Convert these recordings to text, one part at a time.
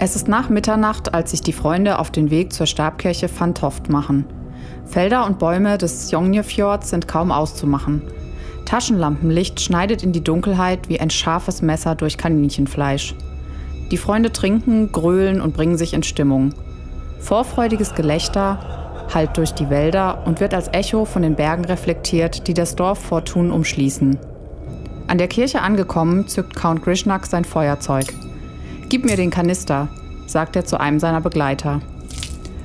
Es ist nach Mitternacht, als sich die Freunde auf den Weg zur Stabkirche Van Toft machen. Felder und Bäume des Jongnefjords sind kaum auszumachen. Taschenlampenlicht schneidet in die Dunkelheit wie ein scharfes Messer durch Kaninchenfleisch. Die Freunde trinken, grölen und bringen sich in Stimmung. Vorfreudiges Gelächter hallt durch die Wälder und wird als Echo von den Bergen reflektiert, die das Dorf Fortun umschließen. An der Kirche angekommen, zückt Count Grishnak sein Feuerzeug. Gib mir den Kanister, sagt er zu einem seiner Begleiter.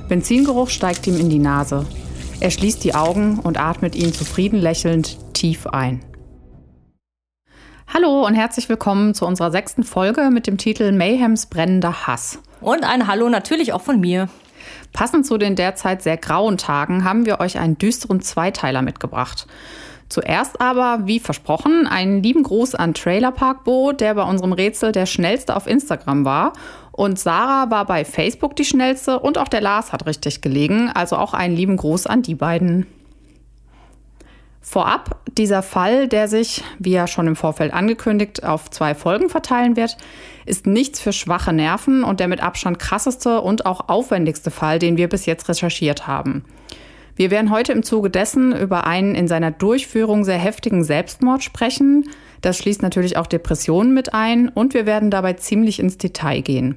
Benzingeruch steigt ihm in die Nase. Er schließt die Augen und atmet ihn zufrieden lächelnd tief ein. Hallo und herzlich willkommen zu unserer sechsten Folge mit dem Titel Mayhems brennender Hass. Und ein Hallo natürlich auch von mir. Passend zu den derzeit sehr grauen Tagen haben wir euch einen düsteren Zweiteiler mitgebracht. Zuerst aber, wie versprochen, einen lieben Gruß an Trailer Park Bo, der bei unserem Rätsel der schnellste auf Instagram war. Und Sarah war bei Facebook die schnellste und auch der Lars hat richtig gelegen. Also auch einen lieben Gruß an die beiden. Vorab, dieser Fall, der sich, wie ja schon im Vorfeld angekündigt, auf zwei Folgen verteilen wird, ist nichts für schwache Nerven und der mit Abstand krasseste und auch aufwendigste Fall, den wir bis jetzt recherchiert haben. Wir werden heute im Zuge dessen über einen in seiner Durchführung sehr heftigen Selbstmord sprechen. Das schließt natürlich auch Depressionen mit ein und wir werden dabei ziemlich ins Detail gehen.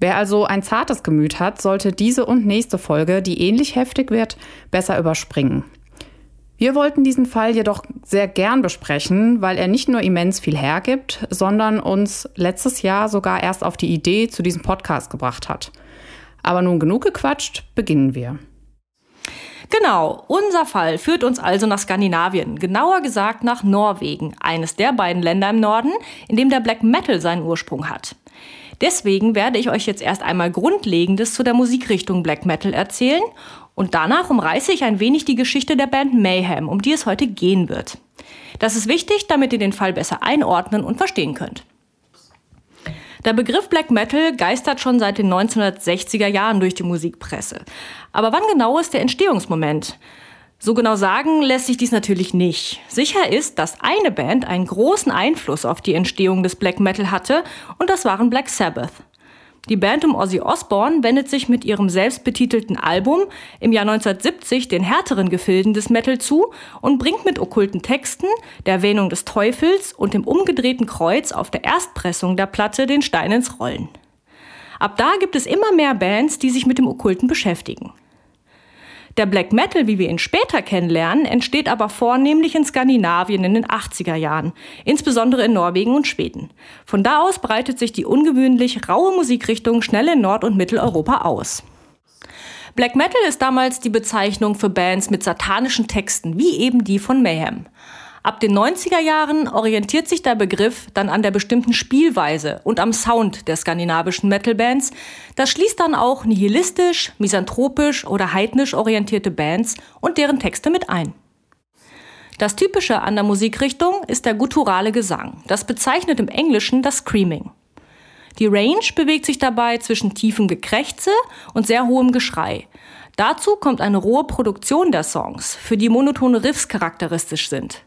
Wer also ein zartes Gemüt hat, sollte diese und nächste Folge, die ähnlich heftig wird, besser überspringen. Wir wollten diesen Fall jedoch sehr gern besprechen, weil er nicht nur immens viel hergibt, sondern uns letztes Jahr sogar erst auf die Idee zu diesem Podcast gebracht hat. Aber nun genug gequatscht, beginnen wir. Genau, unser Fall führt uns also nach Skandinavien, genauer gesagt nach Norwegen, eines der beiden Länder im Norden, in dem der Black Metal seinen Ursprung hat. Deswegen werde ich euch jetzt erst einmal Grundlegendes zu der Musikrichtung Black Metal erzählen und danach umreiße ich ein wenig die Geschichte der Band Mayhem, um die es heute gehen wird. Das ist wichtig, damit ihr den Fall besser einordnen und verstehen könnt. Der Begriff Black Metal geistert schon seit den 1960er Jahren durch die Musikpresse. Aber wann genau ist der Entstehungsmoment? So genau sagen lässt sich dies natürlich nicht. Sicher ist, dass eine Band einen großen Einfluss auf die Entstehung des Black Metal hatte und das waren Black Sabbath. Die Band um Ozzy Osbourne wendet sich mit ihrem selbstbetitelten Album im Jahr 1970 den härteren Gefilden des Metal zu und bringt mit okkulten Texten, der Erwähnung des Teufels und dem umgedrehten Kreuz auf der Erstpressung der Platte den Stein ins Rollen. Ab da gibt es immer mehr Bands, die sich mit dem Okkulten beschäftigen. Der Black Metal, wie wir ihn später kennenlernen, entsteht aber vornehmlich in Skandinavien in den 80er Jahren, insbesondere in Norwegen und Schweden. Von da aus breitet sich die ungewöhnlich raue Musikrichtung schnell in Nord- und Mitteleuropa aus. Black Metal ist damals die Bezeichnung für Bands mit satanischen Texten, wie eben die von Mayhem. Ab den 90er Jahren orientiert sich der Begriff dann an der bestimmten Spielweise und am Sound der skandinavischen Metal-Bands. Das schließt dann auch nihilistisch, misanthropisch oder heidnisch orientierte Bands und deren Texte mit ein. Das Typische an der Musikrichtung ist der gutturale Gesang. Das bezeichnet im Englischen das Screaming. Die Range bewegt sich dabei zwischen tiefem Gekrächze und sehr hohem Geschrei. Dazu kommt eine rohe Produktion der Songs, für die monotone Riffs charakteristisch sind.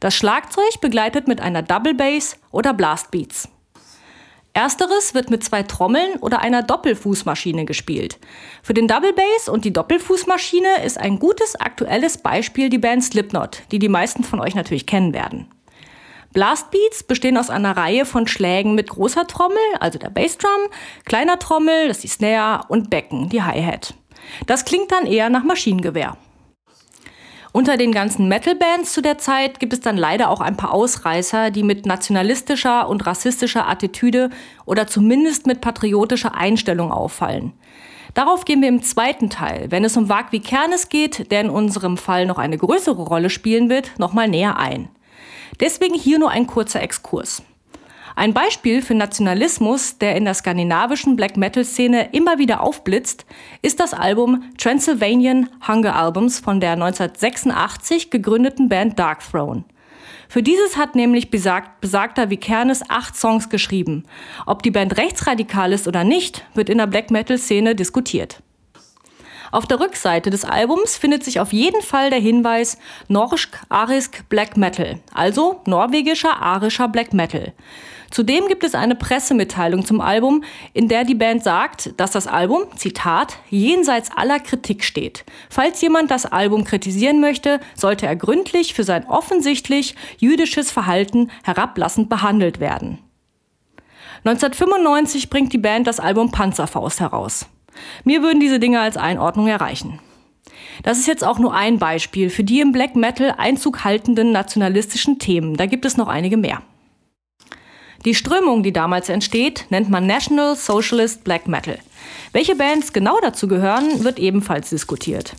Das Schlagzeug begleitet mit einer Double Bass oder Blast Beats. Ersteres wird mit zwei Trommeln oder einer Doppelfußmaschine gespielt. Für den Double Bass und die Doppelfußmaschine ist ein gutes aktuelles Beispiel die Band Slipknot, die die meisten von euch natürlich kennen werden. Blastbeats bestehen aus einer Reihe von Schlägen mit großer Trommel, also der Bassdrum, kleiner Trommel, das ist die Snare und Becken, die Hi-Hat. Das klingt dann eher nach Maschinengewehr. Unter den ganzen Metal-Bands zu der Zeit gibt es dann leider auch ein paar Ausreißer, die mit nationalistischer und rassistischer Attitüde oder zumindest mit patriotischer Einstellung auffallen. Darauf gehen wir im zweiten Teil, wenn es um Wag wie Kernes geht, der in unserem Fall noch eine größere Rolle spielen wird, nochmal näher ein. Deswegen hier nur ein kurzer Exkurs. Ein Beispiel für Nationalismus, der in der skandinavischen Black Metal-Szene immer wieder aufblitzt, ist das Album Transylvanian Hunger Albums von der 1986 gegründeten Band Dark Throne. Für dieses hat nämlich besagt, besagter Vikernes acht Songs geschrieben. Ob die Band rechtsradikal ist oder nicht, wird in der Black Metal-Szene diskutiert. Auf der Rückseite des Albums findet sich auf jeden Fall der Hinweis Norsk-Arisk Black Metal, also norwegischer arischer Black Metal. Zudem gibt es eine Pressemitteilung zum Album, in der die Band sagt, dass das Album, Zitat, jenseits aller Kritik steht. Falls jemand das Album kritisieren möchte, sollte er gründlich für sein offensichtlich jüdisches Verhalten herablassend behandelt werden. 1995 bringt die Band das Album Panzerfaust heraus. Mir würden diese Dinge als Einordnung erreichen. Das ist jetzt auch nur ein Beispiel für die im Black Metal Einzug haltenden nationalistischen Themen. Da gibt es noch einige mehr. Die Strömung, die damals entsteht, nennt man National Socialist Black Metal. Welche Bands genau dazu gehören, wird ebenfalls diskutiert.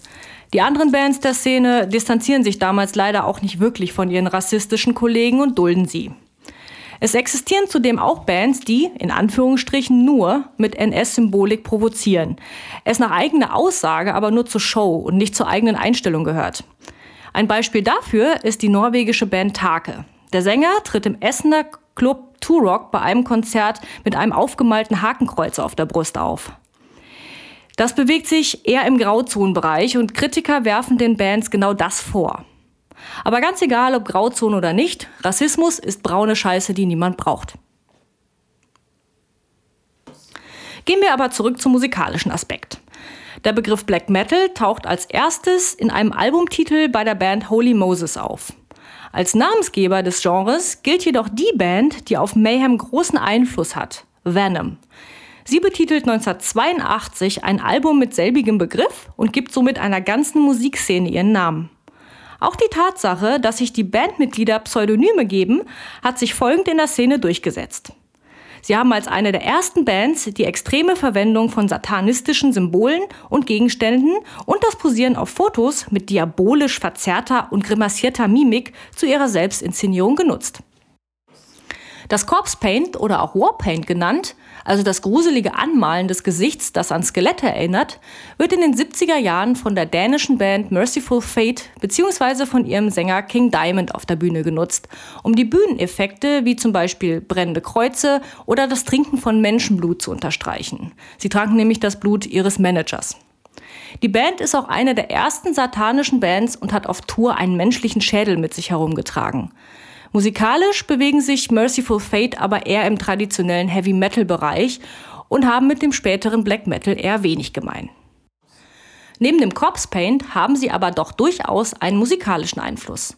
Die anderen Bands der Szene distanzieren sich damals leider auch nicht wirklich von ihren rassistischen Kollegen und dulden sie. Es existieren zudem auch Bands, die, in Anführungsstrichen, nur mit NS-Symbolik provozieren. Es nach eigener Aussage aber nur zur Show und nicht zur eigenen Einstellung gehört. Ein Beispiel dafür ist die norwegische Band Take. Der Sänger tritt im Essener Club Turok bei einem Konzert mit einem aufgemalten Hakenkreuz auf der Brust auf. Das bewegt sich eher im Grauzonenbereich und Kritiker werfen den Bands genau das vor. Aber ganz egal, ob Grauzone oder nicht, Rassismus ist braune Scheiße, die niemand braucht. Gehen wir aber zurück zum musikalischen Aspekt. Der Begriff Black Metal taucht als erstes in einem Albumtitel bei der Band Holy Moses auf. Als Namensgeber des Genres gilt jedoch die Band, die auf Mayhem großen Einfluss hat, Venom. Sie betitelt 1982 ein Album mit selbigem Begriff und gibt somit einer ganzen Musikszene ihren Namen. Auch die Tatsache, dass sich die Bandmitglieder Pseudonyme geben, hat sich folgend in der Szene durchgesetzt. Sie haben als eine der ersten Bands die extreme Verwendung von satanistischen Symbolen und Gegenständen und das Posieren auf Fotos mit diabolisch verzerrter und grimassierter Mimik zu ihrer Selbstinszenierung genutzt. Das Corpse Paint oder auch Warpaint genannt, also das gruselige Anmalen des Gesichts, das an Skelette erinnert, wird in den 70er Jahren von der dänischen Band Merciful Fate bzw. von ihrem Sänger King Diamond auf der Bühne genutzt, um die Bühneneffekte wie zum Beispiel brennende Kreuze oder das Trinken von Menschenblut zu unterstreichen. Sie tranken nämlich das Blut ihres Managers. Die Band ist auch eine der ersten satanischen Bands und hat auf Tour einen menschlichen Schädel mit sich herumgetragen. Musikalisch bewegen sich Merciful Fate aber eher im traditionellen Heavy Metal Bereich und haben mit dem späteren Black Metal eher wenig gemein. Neben dem Corpse Paint haben sie aber doch durchaus einen musikalischen Einfluss.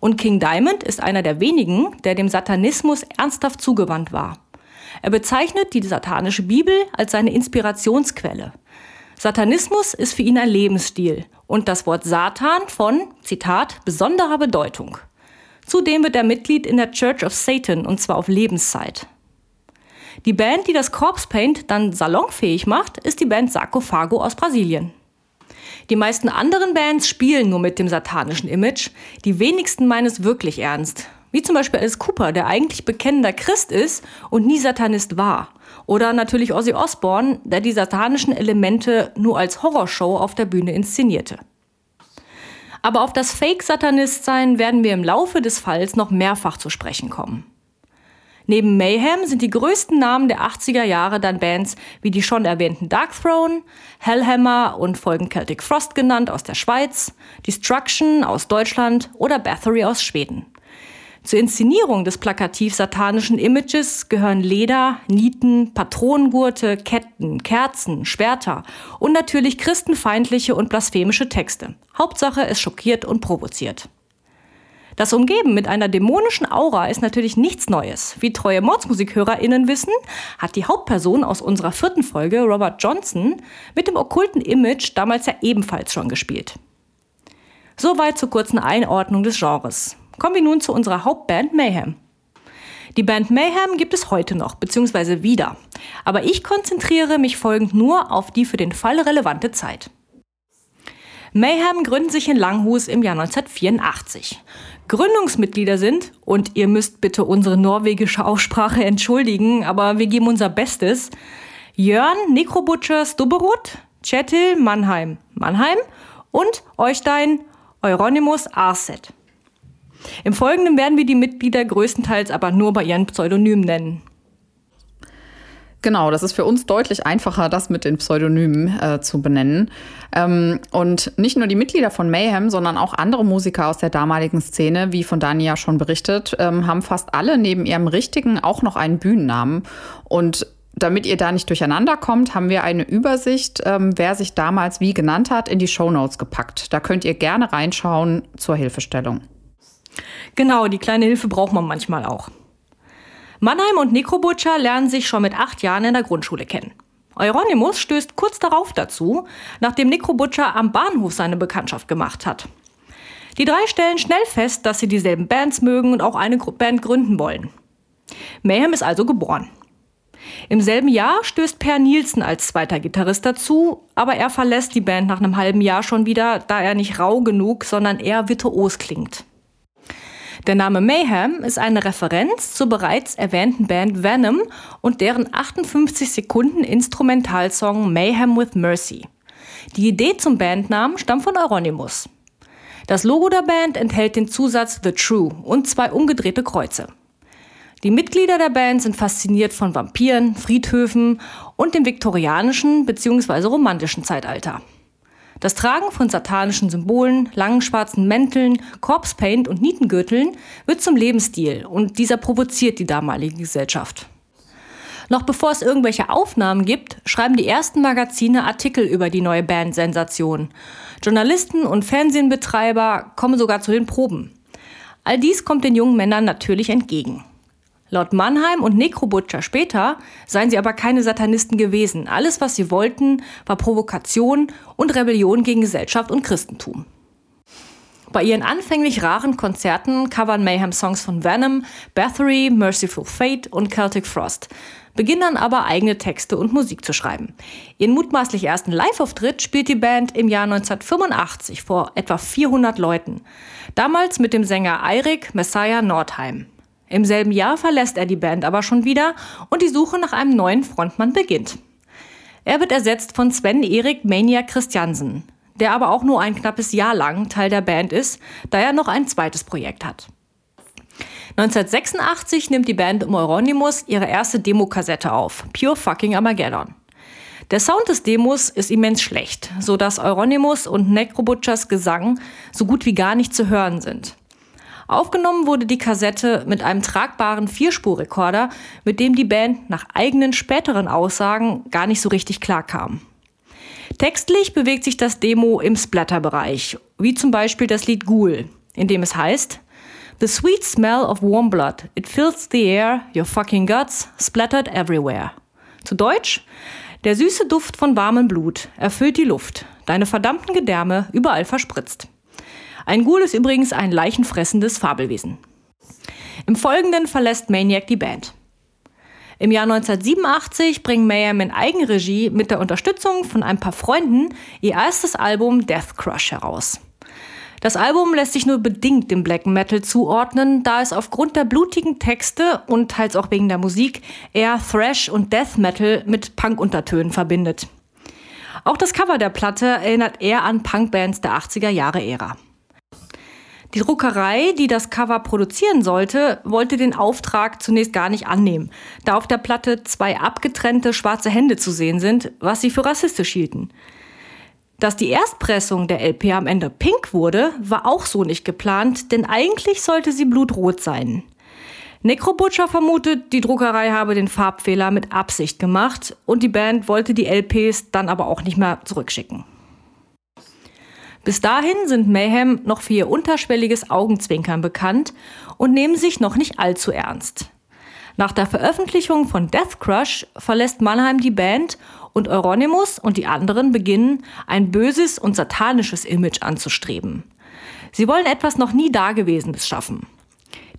Und King Diamond ist einer der wenigen, der dem Satanismus ernsthaft zugewandt war. Er bezeichnet die satanische Bibel als seine Inspirationsquelle. Satanismus ist für ihn ein Lebensstil und das Wort Satan von, Zitat, besonderer Bedeutung. Zudem wird er Mitglied in der Church of Satan und zwar auf Lebenszeit. Die Band, die das Corpse Paint dann salonfähig macht, ist die Band Sarcophago aus Brasilien. Die meisten anderen Bands spielen nur mit dem satanischen Image, die wenigsten meinen es wirklich ernst. Wie zum Beispiel Alice Cooper, der eigentlich bekennender Christ ist und nie Satanist war. Oder natürlich Ozzy Osbourne, der die satanischen Elemente nur als Horrorshow auf der Bühne inszenierte. Aber auf das Fake-Satanist-Sein werden wir im Laufe des Falls noch mehrfach zu sprechen kommen. Neben Mayhem sind die größten Namen der 80er Jahre dann Bands wie die schon erwähnten Dark Throne, Hellhammer und Folgen Celtic Frost genannt aus der Schweiz, Destruction aus Deutschland oder Bathory aus Schweden. Zur Inszenierung des plakativ-satanischen Images gehören Leder, Nieten, Patronengurte, Ketten, Kerzen, Schwerter und natürlich christenfeindliche und blasphemische Texte. Hauptsache, es schockiert und provoziert. Das Umgeben mit einer dämonischen Aura ist natürlich nichts Neues. Wie treue MordsmusikhörerInnen wissen, hat die Hauptperson aus unserer vierten Folge, Robert Johnson, mit dem okkulten Image damals ja ebenfalls schon gespielt. Soweit zur kurzen Einordnung des Genres. Kommen wir nun zu unserer Hauptband Mayhem. Die Band Mayhem gibt es heute noch, beziehungsweise wieder. Aber ich konzentriere mich folgend nur auf die für den Fall relevante Zeit. Mayhem gründen sich in Langhus im Jahr 1984. Gründungsmitglieder sind, und ihr müsst bitte unsere norwegische Aussprache entschuldigen, aber wir geben unser Bestes, Jörn Nekrobutcher Stubberud, Chetil Mannheim, Mannheim und Eustein Euronymous Arset. Im Folgenden werden wir die Mitglieder größtenteils aber nur bei ihren Pseudonymen nennen. Genau, das ist für uns deutlich einfacher, das mit den Pseudonymen äh, zu benennen. Ähm, und nicht nur die Mitglieder von Mayhem, sondern auch andere Musiker aus der damaligen Szene, wie von Dania schon berichtet, ähm, haben fast alle neben ihrem richtigen auch noch einen Bühnennamen. Und damit ihr da nicht durcheinander kommt, haben wir eine Übersicht, ähm, wer sich damals wie genannt hat, in die Shownotes gepackt. Da könnt ihr gerne reinschauen zur Hilfestellung. Genau, die kleine Hilfe braucht man manchmal auch. Mannheim und Necrobutcher lernen sich schon mit acht Jahren in der Grundschule kennen. Euronymous stößt kurz darauf dazu, nachdem Necrobutcher am Bahnhof seine Bekanntschaft gemacht hat. Die drei stellen schnell fest, dass sie dieselben Bands mögen und auch eine Band gründen wollen. Mayhem ist also geboren. Im selben Jahr stößt Per Nielsen als zweiter Gitarrist dazu, aber er verlässt die Band nach einem halben Jahr schon wieder, da er nicht rau genug, sondern eher virtuos klingt. Der Name Mayhem ist eine Referenz zur bereits erwähnten Band Venom und deren 58 Sekunden Instrumentalsong Mayhem with Mercy. Die Idee zum Bandnamen stammt von Euronymous. Das Logo der Band enthält den Zusatz The True und zwei umgedrehte Kreuze. Die Mitglieder der Band sind fasziniert von Vampiren, Friedhöfen und dem viktorianischen bzw. romantischen Zeitalter. Das Tragen von satanischen Symbolen, langen schwarzen Mänteln, Corpse-Paint und Nietengürteln wird zum Lebensstil und dieser provoziert die damalige Gesellschaft. Noch bevor es irgendwelche Aufnahmen gibt, schreiben die ersten Magazine Artikel über die neue Band-Sensation. Journalisten und Fernsehenbetreiber kommen sogar zu den Proben. All dies kommt den jungen Männern natürlich entgegen. Laut Mannheim und Necrobutcher später seien sie aber keine Satanisten gewesen. Alles, was sie wollten, war Provokation und Rebellion gegen Gesellschaft und Christentum. Bei ihren anfänglich raren Konzerten covern Mayhem Songs von Venom, Bathory, Merciful Fate und Celtic Frost, beginnen dann aber eigene Texte und Musik zu schreiben. Ihren mutmaßlich ersten Live-Auftritt spielt die Band im Jahr 1985 vor etwa 400 Leuten. Damals mit dem Sänger Eirik Messiah Nordheim. Im selben Jahr verlässt er die Band aber schon wieder und die Suche nach einem neuen Frontmann beginnt. Er wird ersetzt von Sven Erik Maniac Christiansen, der aber auch nur ein knappes Jahr lang Teil der Band ist, da er noch ein zweites Projekt hat. 1986 nimmt die Band um Euronymous ihre erste Demokassette auf, Pure Fucking Armageddon. Der Sound des Demos ist immens schlecht, so dass Euronymous und Necrobutchers Gesang so gut wie gar nicht zu hören sind. Aufgenommen wurde die Kassette mit einem tragbaren Vierspurrekorder, mit dem die Band nach eigenen späteren Aussagen gar nicht so richtig klarkam. Textlich bewegt sich das Demo im Splatter-Bereich, wie zum Beispiel das Lied Ghoul, in dem es heißt, The sweet smell of warm blood, it fills the air, your fucking guts, splattered everywhere. Zu Deutsch, der süße Duft von warmem Blut erfüllt die Luft, deine verdammten Gedärme überall verspritzt. Ein Ghoul ist übrigens ein leichenfressendes Fabelwesen. Im Folgenden verlässt Maniac die Band. Im Jahr 1987 bringen Mayhem in Eigenregie mit der Unterstützung von ein paar Freunden ihr erstes Album Death Crush heraus. Das Album lässt sich nur bedingt dem Black Metal zuordnen, da es aufgrund der blutigen Texte und teils auch wegen der Musik eher Thrash und Death Metal mit Punk-Untertönen verbindet. Auch das Cover der Platte erinnert eher an Punkbands der 80er Jahre Ära. Die Druckerei, die das Cover produzieren sollte, wollte den Auftrag zunächst gar nicht annehmen, da auf der Platte zwei abgetrennte schwarze Hände zu sehen sind, was sie für rassistisch hielten. Dass die Erstpressung der LP am Ende pink wurde, war auch so nicht geplant, denn eigentlich sollte sie blutrot sein. Necrobutcher vermutet, die Druckerei habe den Farbfehler mit Absicht gemacht und die Band wollte die LPs dann aber auch nicht mehr zurückschicken. Bis dahin sind Mayhem noch für ihr unterschwelliges Augenzwinkern bekannt und nehmen sich noch nicht allzu ernst. Nach der Veröffentlichung von Death Crush verlässt Mannheim die Band und Euronymous und die anderen beginnen, ein böses und satanisches Image anzustreben. Sie wollen etwas noch nie Dagewesenes schaffen.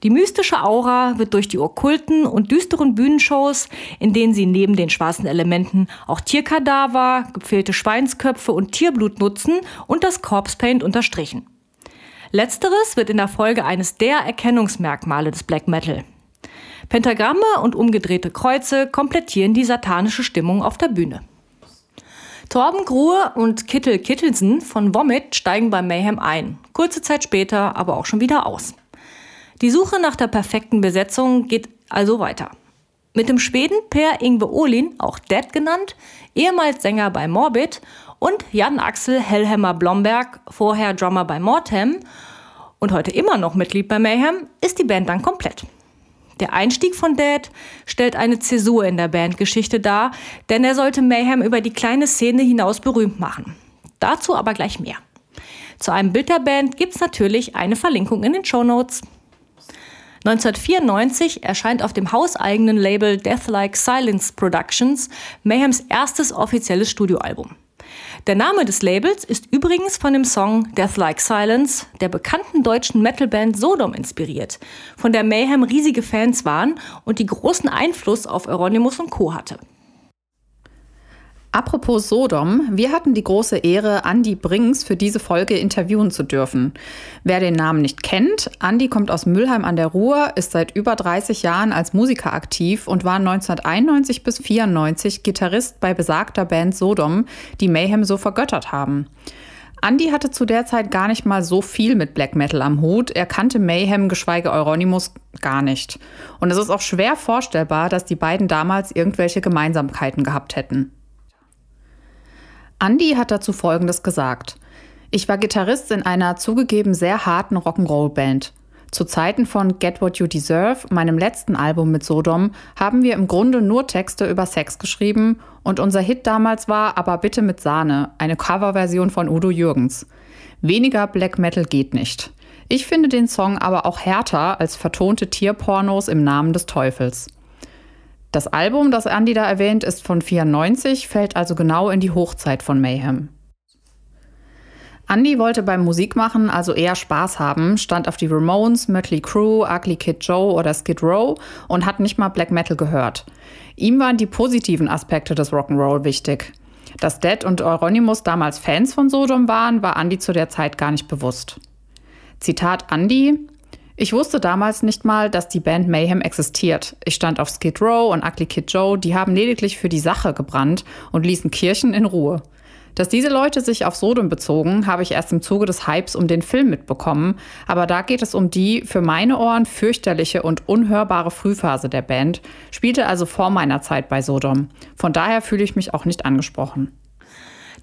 Die mystische Aura wird durch die okkulten und düsteren Bühnenshows, in denen sie neben den schwarzen Elementen auch Tierkadaver, gepfählte Schweinsköpfe und Tierblut nutzen und das Corpse Paint unterstrichen. Letzteres wird in der Folge eines der Erkennungsmerkmale des Black Metal. Pentagramme und umgedrehte Kreuze komplettieren die satanische Stimmung auf der Bühne. Torben Gruhe und Kittel Kittelsen von Vomit steigen bei Mayhem ein, kurze Zeit später aber auch schon wieder aus. Die Suche nach der perfekten Besetzung geht also weiter. Mit dem Schweden Per Ingve Olin, auch Dead genannt, ehemals Sänger bei Morbid, und Jan Axel Hellhammer Blomberg, vorher Drummer bei Mortem und heute immer noch Mitglied bei Mayhem, ist die Band dann komplett. Der Einstieg von Dead stellt eine Zäsur in der Bandgeschichte dar, denn er sollte Mayhem über die kleine Szene hinaus berühmt machen. Dazu aber gleich mehr. Zu einem Bild der Band gibt's natürlich eine Verlinkung in den Show Notes. 1994 erscheint auf dem hauseigenen Label Deathlike Silence Productions Mayhems erstes offizielles Studioalbum. Der Name des Labels ist übrigens von dem Song Deathlike Silence der bekannten deutschen Metalband Sodom inspiriert, von der Mayhem riesige Fans waren und die großen Einfluss auf Euronymous und Co. hatte. Apropos Sodom, wir hatten die große Ehre, Andy Brings für diese Folge interviewen zu dürfen. Wer den Namen nicht kennt, Andy kommt aus Mülheim an der Ruhr, ist seit über 30 Jahren als Musiker aktiv und war 1991 bis 94 Gitarrist bei besagter Band Sodom, die Mayhem so vergöttert haben. Andy hatte zu der Zeit gar nicht mal so viel mit Black Metal am Hut. Er kannte Mayhem, geschweige Euronymous, gar nicht. Und es ist auch schwer vorstellbar, dass die beiden damals irgendwelche Gemeinsamkeiten gehabt hätten. Andy hat dazu Folgendes gesagt. Ich war Gitarrist in einer zugegeben sehr harten Rock'n'Roll-Band. Zu Zeiten von Get What You Deserve, meinem letzten Album mit Sodom, haben wir im Grunde nur Texte über Sex geschrieben und unser Hit damals war Aber bitte mit Sahne, eine Coverversion von Udo Jürgens. Weniger Black Metal geht nicht. Ich finde den Song aber auch härter als vertonte Tierpornos im Namen des Teufels. Das Album, das Andy da erwähnt, ist von 94, fällt also genau in die Hochzeit von Mayhem. Andy wollte beim Musikmachen also eher Spaß haben, stand auf die Ramones, Mötley Crue, Ugly Kid Joe oder Skid Row und hat nicht mal Black Metal gehört. Ihm waren die positiven Aspekte des Rock'n'Roll wichtig. Dass Dead und Euronymous damals Fans von Sodom waren, war Andy zu der Zeit gar nicht bewusst. Zitat Andy: ich wusste damals nicht mal, dass die Band Mayhem existiert. Ich stand auf Skid Row und Ugly Kid Joe, die haben lediglich für die Sache gebrannt und ließen Kirchen in Ruhe. Dass diese Leute sich auf Sodom bezogen, habe ich erst im Zuge des Hypes um den Film mitbekommen, aber da geht es um die für meine Ohren fürchterliche und unhörbare Frühphase der Band, spielte also vor meiner Zeit bei Sodom. Von daher fühle ich mich auch nicht angesprochen.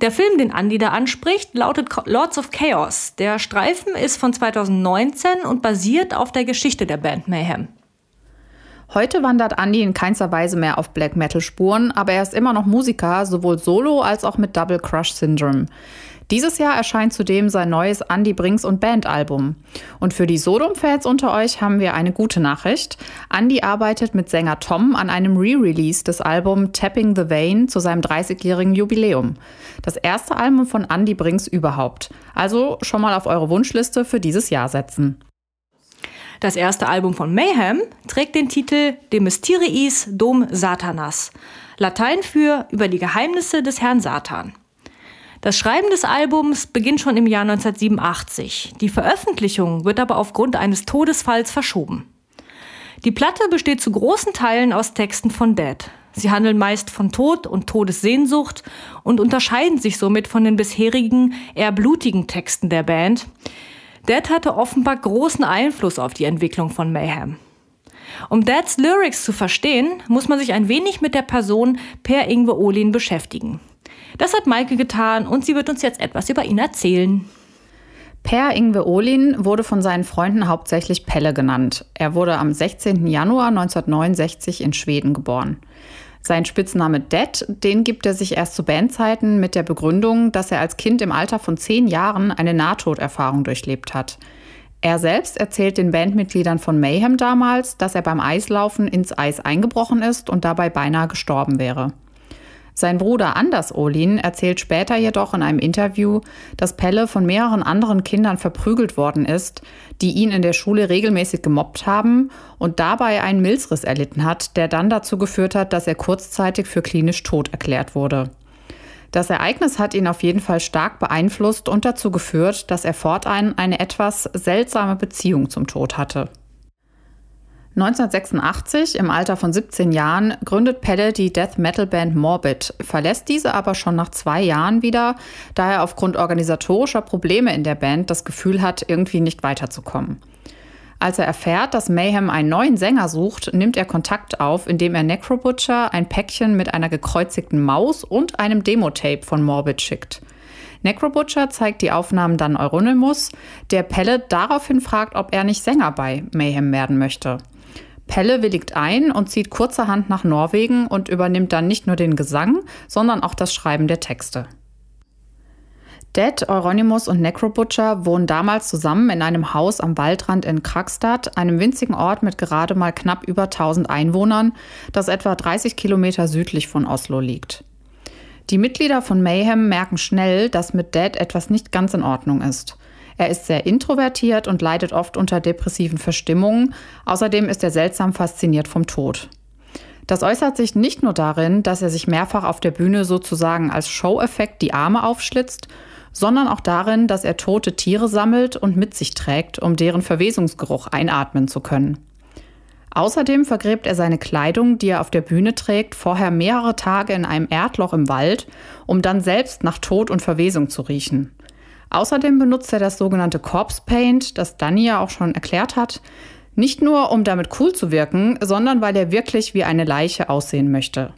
Der Film, den Andy da anspricht, lautet Lords of Chaos. Der Streifen ist von 2019 und basiert auf der Geschichte der Band Mayhem. Heute wandert Andy in keinster Weise mehr auf Black Metal Spuren, aber er ist immer noch Musiker, sowohl solo als auch mit Double Crush Syndrome. Dieses Jahr erscheint zudem sein neues Andy Brings und Band Album. Und für die Sodom-Fans unter euch haben wir eine gute Nachricht. Andy arbeitet mit Sänger Tom an einem Re-Release des Albums Tapping the Vein zu seinem 30-jährigen Jubiläum. Das erste Album von Andy Brings überhaupt. Also schon mal auf eure Wunschliste für dieses Jahr setzen. Das erste Album von Mayhem trägt den Titel De Mysteriis Dom Satanas, Latein für über die Geheimnisse des Herrn Satan. Das Schreiben des Albums beginnt schon im Jahr 1987. Die Veröffentlichung wird aber aufgrund eines Todesfalls verschoben. Die Platte besteht zu großen Teilen aus Texten von Dead. Sie handeln meist von Tod und Todessehnsucht und unterscheiden sich somit von den bisherigen, eher blutigen Texten der Band. Dead hatte offenbar großen Einfluss auf die Entwicklung von Mayhem. Um Dads Lyrics zu verstehen, muss man sich ein wenig mit der Person Per Ingwe Olin beschäftigen. Das hat Maike getan und sie wird uns jetzt etwas über ihn erzählen. Per Ingwe Olin wurde von seinen Freunden hauptsächlich Pelle genannt. Er wurde am 16. Januar 1969 in Schweden geboren. Sein Spitzname Dead, den gibt er sich erst zu Bandzeiten mit der Begründung, dass er als Kind im Alter von zehn Jahren eine Nahtoderfahrung durchlebt hat. Er selbst erzählt den Bandmitgliedern von Mayhem damals, dass er beim Eislaufen ins Eis eingebrochen ist und dabei beinahe gestorben wäre. Sein Bruder Anders Olin erzählt später jedoch in einem Interview, dass Pelle von mehreren anderen Kindern verprügelt worden ist, die ihn in der Schule regelmäßig gemobbt haben und dabei einen Milzriss erlitten hat, der dann dazu geführt hat, dass er kurzzeitig für klinisch tot erklärt wurde. Das Ereignis hat ihn auf jeden Fall stark beeinflusst und dazu geführt, dass er fortan eine etwas seltsame Beziehung zum Tod hatte. 1986, im Alter von 17 Jahren, gründet Pelle die Death Metal Band Morbid, verlässt diese aber schon nach zwei Jahren wieder, da er aufgrund organisatorischer Probleme in der Band das Gefühl hat, irgendwie nicht weiterzukommen. Als er erfährt, dass Mayhem einen neuen Sänger sucht, nimmt er Kontakt auf, indem er Necrobutcher ein Päckchen mit einer gekreuzigten Maus und einem Demo-Tape von Morbid schickt. Necrobutcher zeigt die Aufnahmen dann Euronymous, der Pelle daraufhin fragt, ob er nicht Sänger bei Mayhem werden möchte. Pelle willigt ein und zieht kurzerhand nach Norwegen und übernimmt dann nicht nur den Gesang, sondern auch das Schreiben der Texte. Dead, Euronymous und Necrobutcher wohnen damals zusammen in einem Haus am Waldrand in Kragstad, einem winzigen Ort mit gerade mal knapp über 1000 Einwohnern, das etwa 30 Kilometer südlich von Oslo liegt. Die Mitglieder von Mayhem merken schnell, dass mit Dead etwas nicht ganz in Ordnung ist. Er ist sehr introvertiert und leidet oft unter depressiven Verstimmungen. Außerdem ist er seltsam fasziniert vom Tod. Das äußert sich nicht nur darin, dass er sich mehrfach auf der Bühne sozusagen als Show-Effekt die Arme aufschlitzt, sondern auch darin, dass er tote Tiere sammelt und mit sich trägt, um deren Verwesungsgeruch einatmen zu können. Außerdem vergräbt er seine Kleidung, die er auf der Bühne trägt, vorher mehrere Tage in einem Erdloch im Wald, um dann selbst nach Tod und Verwesung zu riechen. Außerdem benutzt er das sogenannte Corpse Paint, das Danny ja auch schon erklärt hat, nicht nur um damit cool zu wirken, sondern weil er wirklich wie eine Leiche aussehen möchte.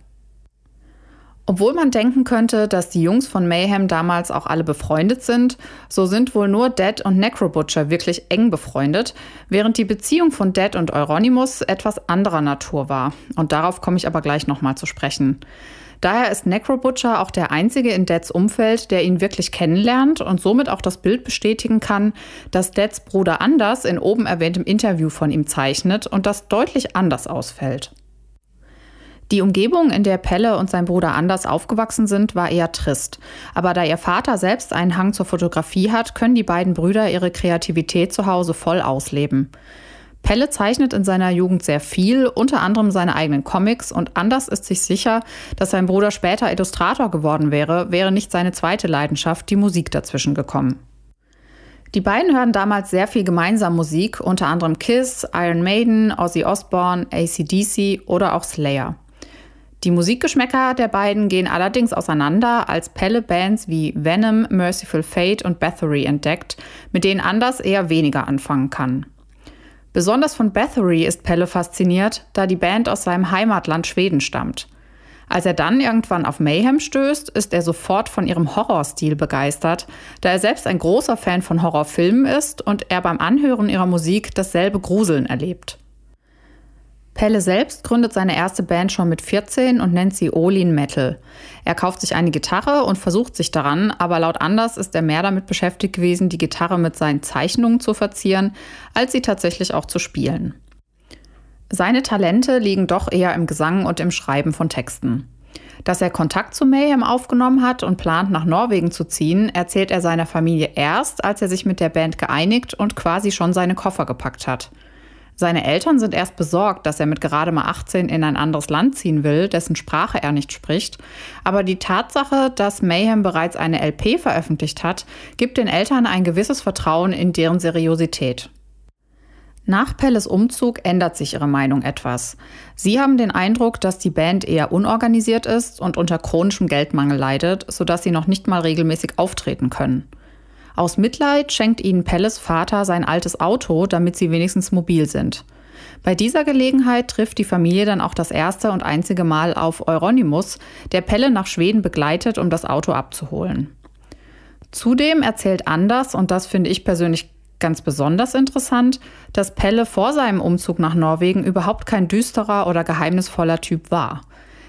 Obwohl man denken könnte, dass die Jungs von Mayhem damals auch alle befreundet sind, so sind wohl nur Dead und Necrobutcher wirklich eng befreundet, während die Beziehung von Dead und Euronymous etwas anderer Natur war. Und darauf komme ich aber gleich nochmal zu sprechen. Daher ist Necrobutcher auch der einzige in Deads Umfeld, der ihn wirklich kennenlernt und somit auch das Bild bestätigen kann, dass Deads Bruder Anders in oben erwähntem Interview von ihm zeichnet und das deutlich anders ausfällt. Die Umgebung, in der Pelle und sein Bruder Anders aufgewachsen sind, war eher trist. Aber da ihr Vater selbst einen Hang zur Fotografie hat, können die beiden Brüder ihre Kreativität zu Hause voll ausleben. Pelle zeichnet in seiner Jugend sehr viel, unter anderem seine eigenen Comics und Anders ist sich sicher, dass sein Bruder später Illustrator geworden wäre, wäre nicht seine zweite Leidenschaft, die Musik dazwischen gekommen. Die beiden hören damals sehr viel gemeinsam Musik, unter anderem Kiss, Iron Maiden, Ozzy Osbourne, ACDC oder auch Slayer. Die Musikgeschmäcker der beiden gehen allerdings auseinander, als Pelle Bands wie Venom, Merciful Fate und Bathory entdeckt, mit denen Anders eher weniger anfangen kann. Besonders von Bathory ist Pelle fasziniert, da die Band aus seinem Heimatland Schweden stammt. Als er dann irgendwann auf Mayhem stößt, ist er sofort von ihrem Horrorstil begeistert, da er selbst ein großer Fan von Horrorfilmen ist und er beim Anhören ihrer Musik dasselbe Gruseln erlebt. Pelle selbst gründet seine erste Band schon mit 14 und nennt sie Olin Metal. Er kauft sich eine Gitarre und versucht sich daran, aber laut Anders ist er mehr damit beschäftigt gewesen, die Gitarre mit seinen Zeichnungen zu verzieren, als sie tatsächlich auch zu spielen. Seine Talente liegen doch eher im Gesang und im Schreiben von Texten. Dass er Kontakt zu Mayhem aufgenommen hat und plant, nach Norwegen zu ziehen, erzählt er seiner Familie erst, als er sich mit der Band geeinigt und quasi schon seine Koffer gepackt hat. Seine Eltern sind erst besorgt, dass er mit gerade mal 18 in ein anderes Land ziehen will, dessen Sprache er nicht spricht. Aber die Tatsache, dass Mayhem bereits eine LP veröffentlicht hat, gibt den Eltern ein gewisses Vertrauen in deren Seriosität. Nach Pelles Umzug ändert sich ihre Meinung etwas. Sie haben den Eindruck, dass die Band eher unorganisiert ist und unter chronischem Geldmangel leidet, sodass sie noch nicht mal regelmäßig auftreten können. Aus Mitleid schenkt ihnen Pelles Vater sein altes Auto, damit sie wenigstens mobil sind. Bei dieser Gelegenheit trifft die Familie dann auch das erste und einzige Mal auf Euronymous, der Pelle nach Schweden begleitet, um das Auto abzuholen. Zudem erzählt Anders, und das finde ich persönlich ganz besonders interessant, dass Pelle vor seinem Umzug nach Norwegen überhaupt kein düsterer oder geheimnisvoller Typ war.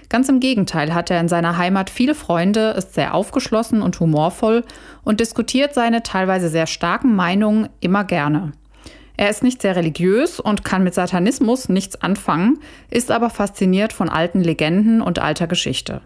Ganz im Gegenteil hat er in seiner Heimat viele Freunde, ist sehr aufgeschlossen und humorvoll und diskutiert seine teilweise sehr starken Meinungen immer gerne. Er ist nicht sehr religiös und kann mit Satanismus nichts anfangen, ist aber fasziniert von alten Legenden und alter Geschichte.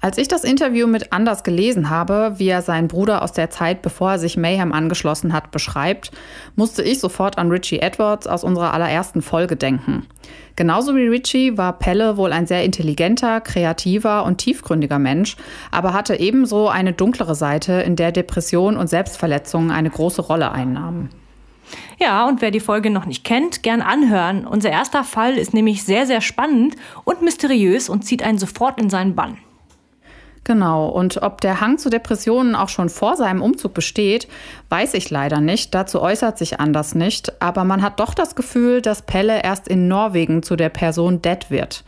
Als ich das Interview mit Anders gelesen habe, wie er seinen Bruder aus der Zeit, bevor er sich Mayhem angeschlossen hat, beschreibt, musste ich sofort an Richie Edwards aus unserer allerersten Folge denken. Genauso wie Richie war Pelle wohl ein sehr intelligenter, kreativer und tiefgründiger Mensch, aber hatte ebenso eine dunklere Seite, in der Depression und Selbstverletzungen eine große Rolle einnahmen. Ja, und wer die Folge noch nicht kennt, gern anhören. Unser erster Fall ist nämlich sehr, sehr spannend und mysteriös und zieht einen sofort in seinen Bann. Genau, und ob der Hang zu Depressionen auch schon vor seinem Umzug besteht, weiß ich leider nicht. Dazu äußert sich Anders nicht. Aber man hat doch das Gefühl, dass Pelle erst in Norwegen zu der Person Dead wird.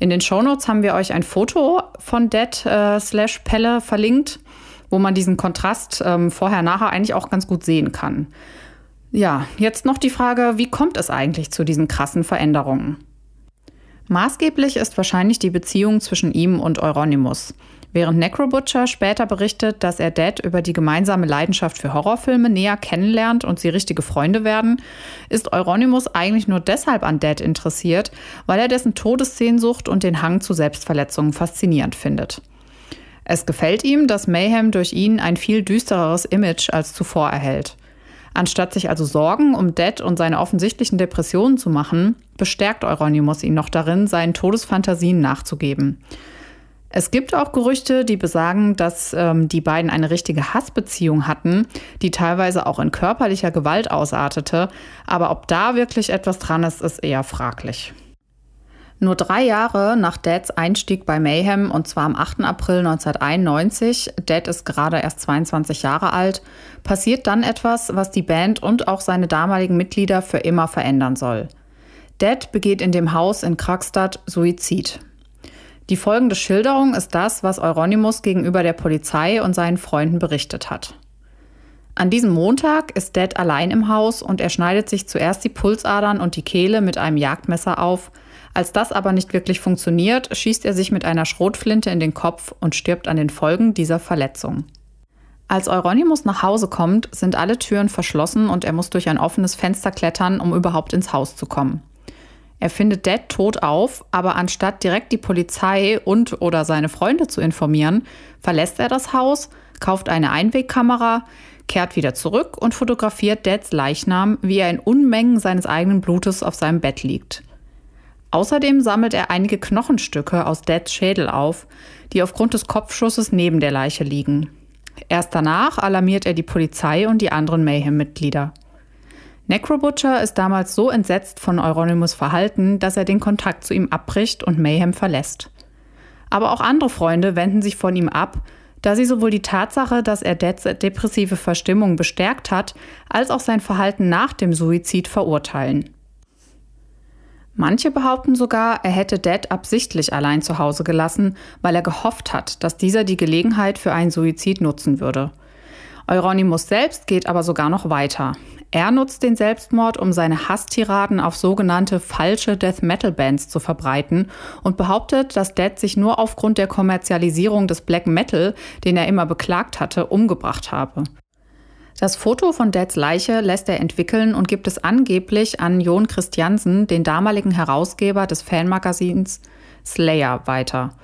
In den Shownotes haben wir euch ein Foto von Dead äh, slash Pelle verlinkt, wo man diesen Kontrast ähm, vorher-nachher eigentlich auch ganz gut sehen kann. Ja, jetzt noch die Frage, wie kommt es eigentlich zu diesen krassen Veränderungen? Maßgeblich ist wahrscheinlich die Beziehung zwischen ihm und Euronymous. Während Necrobutcher später berichtet, dass er Dad über die gemeinsame Leidenschaft für Horrorfilme näher kennenlernt und sie richtige Freunde werden, ist Euronymous eigentlich nur deshalb an Dad interessiert, weil er dessen Todessehnsucht und den Hang zu Selbstverletzungen faszinierend findet. Es gefällt ihm, dass Mayhem durch ihn ein viel düstereres Image als zuvor erhält. Anstatt sich also Sorgen um Dad und seine offensichtlichen Depressionen zu machen, bestärkt Euronymous ihn noch darin, seinen Todesfantasien nachzugeben. Es gibt auch Gerüchte, die besagen, dass ähm, die beiden eine richtige Hassbeziehung hatten, die teilweise auch in körperlicher Gewalt ausartete. Aber ob da wirklich etwas dran ist, ist eher fraglich. Nur drei Jahre nach Dads Einstieg bei Mayhem, und zwar am 8. April 1991, Dad ist gerade erst 22 Jahre alt, passiert dann etwas, was die Band und auch seine damaligen Mitglieder für immer verändern soll. Dad begeht in dem Haus in Kragstad Suizid. Die folgende Schilderung ist das, was Euronymous gegenüber der Polizei und seinen Freunden berichtet hat. An diesem Montag ist Dad allein im Haus und er schneidet sich zuerst die Pulsadern und die Kehle mit einem Jagdmesser auf. Als das aber nicht wirklich funktioniert, schießt er sich mit einer Schrotflinte in den Kopf und stirbt an den Folgen dieser Verletzung. Als Euronymous nach Hause kommt, sind alle Türen verschlossen und er muss durch ein offenes Fenster klettern, um überhaupt ins Haus zu kommen. Er findet Dad tot auf, aber anstatt direkt die Polizei und oder seine Freunde zu informieren, verlässt er das Haus, kauft eine Einwegkamera, kehrt wieder zurück und fotografiert Dads Leichnam, wie er in Unmengen seines eigenen Blutes auf seinem Bett liegt. Außerdem sammelt er einige Knochenstücke aus Dads Schädel auf, die aufgrund des Kopfschusses neben der Leiche liegen. Erst danach alarmiert er die Polizei und die anderen Mayhem-Mitglieder. Necrobutcher ist damals so entsetzt von Euronymous Verhalten, dass er den Kontakt zu ihm abbricht und Mayhem verlässt. Aber auch andere Freunde wenden sich von ihm ab, da sie sowohl die Tatsache, dass er Deads depressive Verstimmung bestärkt hat, als auch sein Verhalten nach dem Suizid verurteilen. Manche behaupten sogar, er hätte Dead absichtlich allein zu Hause gelassen, weil er gehofft hat, dass dieser die Gelegenheit für einen Suizid nutzen würde. Euronymous selbst geht aber sogar noch weiter. Er nutzt den Selbstmord, um seine Hasstiraden auf sogenannte falsche Death Metal Bands zu verbreiten und behauptet, dass Dead sich nur aufgrund der Kommerzialisierung des Black Metal, den er immer beklagt hatte, umgebracht habe. Das Foto von Deads Leiche lässt er entwickeln und gibt es angeblich an Jon Christiansen, den damaligen Herausgeber des Fanmagazins Slayer, weiter.